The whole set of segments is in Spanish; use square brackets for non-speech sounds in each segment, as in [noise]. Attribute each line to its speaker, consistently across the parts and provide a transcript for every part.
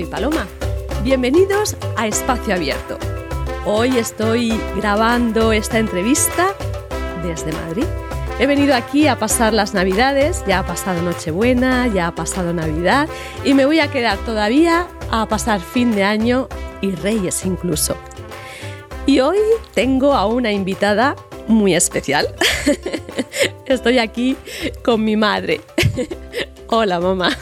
Speaker 1: soy Paloma. Bienvenidos a Espacio Abierto. Hoy estoy grabando esta entrevista desde Madrid. He venido aquí a pasar las Navidades, ya ha pasado Nochebuena, ya ha pasado Navidad y me voy a quedar todavía a pasar fin de año y Reyes incluso. Y hoy tengo a una invitada muy especial. [laughs] Estoy aquí con mi madre. [laughs] Hola, mamá.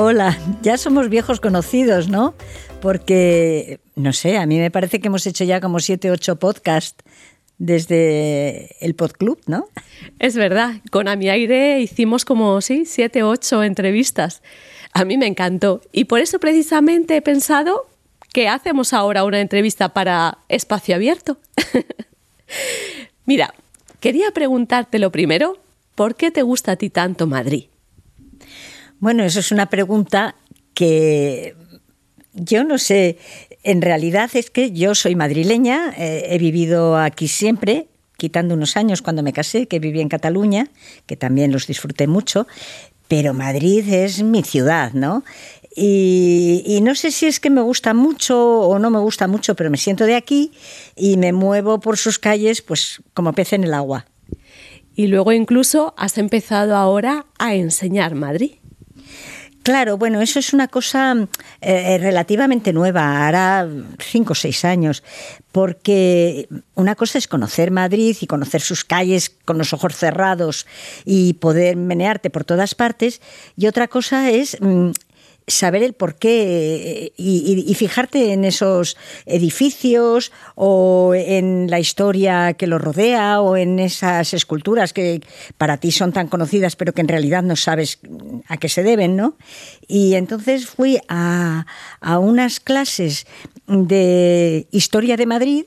Speaker 2: Hola, ya somos viejos conocidos, ¿no? Porque, no sé, a mí me parece que hemos hecho ya como siete, ocho podcasts desde el podclub, ¿no?
Speaker 1: Es verdad, con A Mi Aire hicimos como, sí, siete, ocho entrevistas. A mí me encantó y por eso precisamente he pensado que hacemos ahora una entrevista para Espacio Abierto. [laughs] Mira, quería preguntarte lo primero, ¿por qué te gusta a ti tanto Madrid?
Speaker 2: Bueno, eso es una pregunta que yo no sé. En realidad es que yo soy madrileña, eh, he vivido aquí siempre, quitando unos años cuando me casé, que viví en Cataluña, que también los disfruté mucho, pero Madrid es mi ciudad, ¿no? Y, y, no sé si es que me gusta mucho o no me gusta mucho, pero me siento de aquí y me muevo por sus calles pues como pez en el agua.
Speaker 1: Y luego incluso has empezado ahora a enseñar Madrid.
Speaker 2: Claro, bueno, eso es una cosa eh, relativamente nueva, hará cinco o seis años, porque una cosa es conocer Madrid y conocer sus calles con los ojos cerrados y poder menearte por todas partes, y otra cosa es mm, saber el porqué y, y, fijarte en esos edificios o en la historia que los rodea o en esas esculturas que para ti son tan conocidas pero que en realidad no sabes a qué se deben, ¿no? Y entonces fui a, a unas clases de historia de Madrid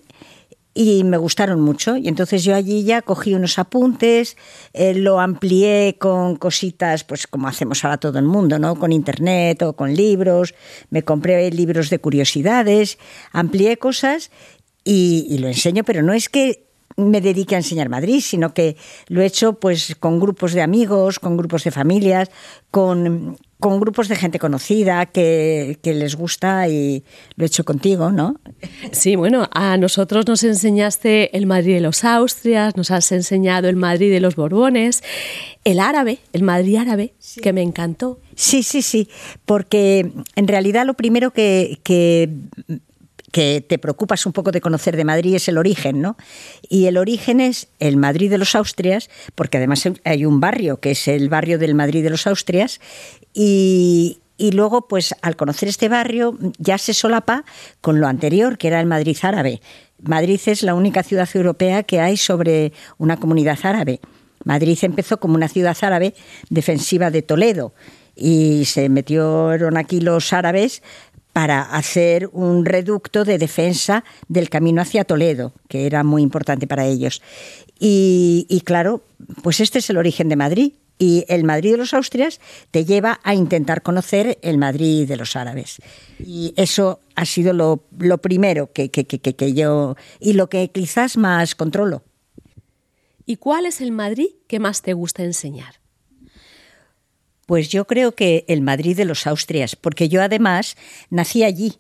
Speaker 2: y me gustaron mucho. Y entonces yo allí ya cogí unos apuntes, eh, lo amplié con cositas, pues como hacemos ahora todo el mundo, ¿no? Con internet o con libros. Me compré libros de curiosidades, amplié cosas y, y lo enseño, pero no es que me dedique a enseñar Madrid, sino que lo he hecho pues con grupos de amigos, con grupos de familias, con, con grupos de gente conocida que, que, les gusta y lo he hecho contigo, ¿no?
Speaker 1: Sí, bueno, a nosotros nos enseñaste el Madrid de los Austrias, nos has enseñado el Madrid de los Borbones, el árabe, el Madrid árabe, sí. que me encantó.
Speaker 2: Sí, sí, sí, porque en realidad lo primero que, que que te preocupas un poco de conocer de Madrid es el origen, ¿no? Y el origen es el Madrid de los Austrias, porque además hay un barrio que es el barrio del Madrid de los Austrias, y, luego, pues al conocer este barrio, ya se solapa con lo anterior, que era el Madrid árabe. Madrid es la única ciudad europea que hay sobre una comunidad árabe. Madrid empezó como una ciudad árabe defensiva de Toledo y se metieron aquí los árabes para hacer un reducto de defensa del camino hacia Toledo, que era muy importante para ellos. Y, claro, pues este es el origen de Madrid. Y el Madrid de los Austrias te lleva a intentar conocer el Madrid de los árabes. Y eso ha sido lo, primero que, que yo... y lo que quizás más controlo.
Speaker 1: ¿Y cuál es el Madrid que más te gusta enseñar?
Speaker 2: Pues yo creo que el Madrid de los Austrias, porque yo además nací allí,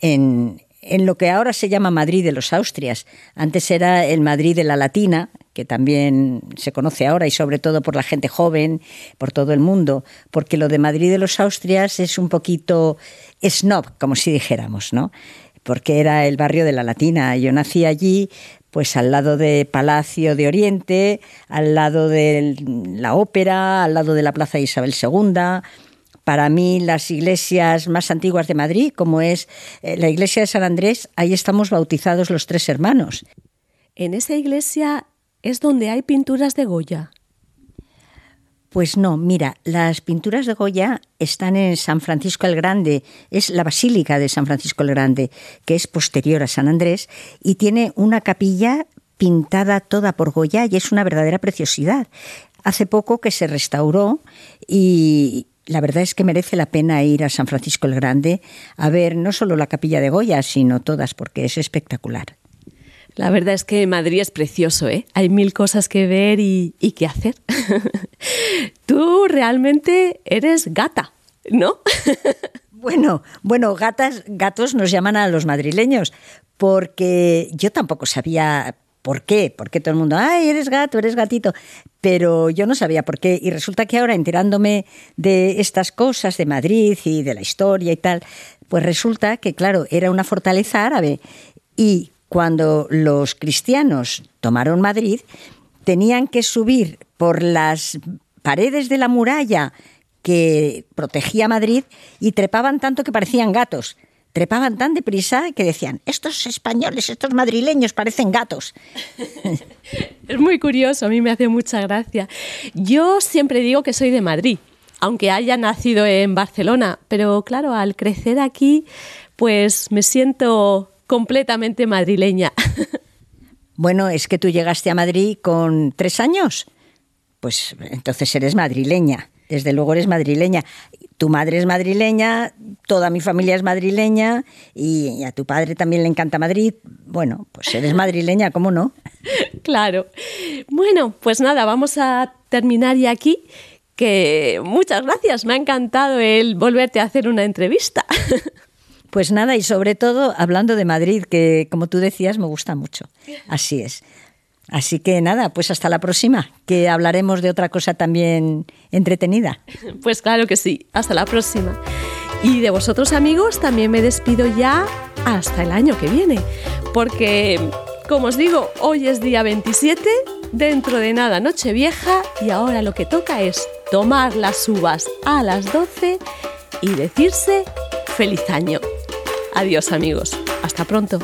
Speaker 2: en, en lo que ahora se llama Madrid de los Austrias. Antes era el Madrid de la Latina, que también se conoce ahora y sobre todo por la gente joven, por todo el mundo, porque lo de Madrid de los Austrias es un poquito snob, como si dijéramos, ¿no? Porque era el barrio de la Latina. Yo nací allí, pues al lado de Palacio de Oriente, al lado de la ópera, al lado de la Plaza Isabel II. Para mí, las iglesias más antiguas de Madrid, como es eh, la iglesia de San Andrés, ahí estamos bautizados los tres hermanos.
Speaker 1: En esa iglesia es donde hay pinturas de Goya.
Speaker 2: Pues no, mira, las pinturas de Goya están en San Francisco el Grande, es la Basílica de San Francisco el Grande, que es posterior a San Andrés, y tiene una capilla pintada toda por Goya y es una verdadera preciosidad. Hace poco que se restauró y la verdad es que merece la pena ir a San Francisco el Grande a ver no solo la capilla de Goya, sino todas, porque es espectacular.
Speaker 1: La verdad es que Madrid es precioso, ¿eh? Hay mil cosas que ver y, y que hacer. [laughs] Tú realmente eres gata, ¿no? [laughs]
Speaker 2: Bueno, bueno, gatas, gatos nos llaman a los madrileños, porque yo tampoco sabía por qué, porque todo el mundo, ay, eres gato, eres gatito, pero yo no sabía por qué. Y resulta que ahora, enterándome de estas cosas de Madrid y de la historia y tal, pues resulta que, claro, era una fortaleza árabe y cuando los cristianos tomaron Madrid, tenían que subir por las paredes de la muralla que protegía Madrid y trepaban tanto que parecían gatos. Trepaban tan deprisa que decían, estos españoles, estos madrileños parecen gatos. [laughs]
Speaker 1: Es muy curioso, a mí me hace mucha gracia. Yo siempre digo que soy de Madrid, aunque haya nacido en Barcelona, pero claro, al crecer aquí, pues me siento completamente madrileña.
Speaker 2: Bueno, es que tú llegaste a Madrid con tres años. Pues entonces eres madrileña. Desde luego eres madrileña. Tu madre es madrileña, toda mi familia es madrileña y a tu padre también le encanta Madrid. Bueno, pues eres madrileña, ¿cómo no? [laughs]
Speaker 1: Claro. Bueno, pues nada, vamos a terminar ya aquí. Que muchas gracias, me ha encantado el volverte a hacer una entrevista. [laughs]
Speaker 2: Pues nada, y sobre todo hablando de Madrid, que como tú decías me gusta mucho. Así es. Así que nada, pues hasta la próxima, que hablaremos de otra cosa también entretenida.
Speaker 1: Pues claro que sí, hasta la próxima. Y de vosotros amigos también me despido ya hasta el año que viene, porque como os digo, hoy es día 27, dentro de nada noche vieja y ahora lo que toca es tomar las uvas a las 12 y decirse feliz año. Adiós amigos, hasta pronto.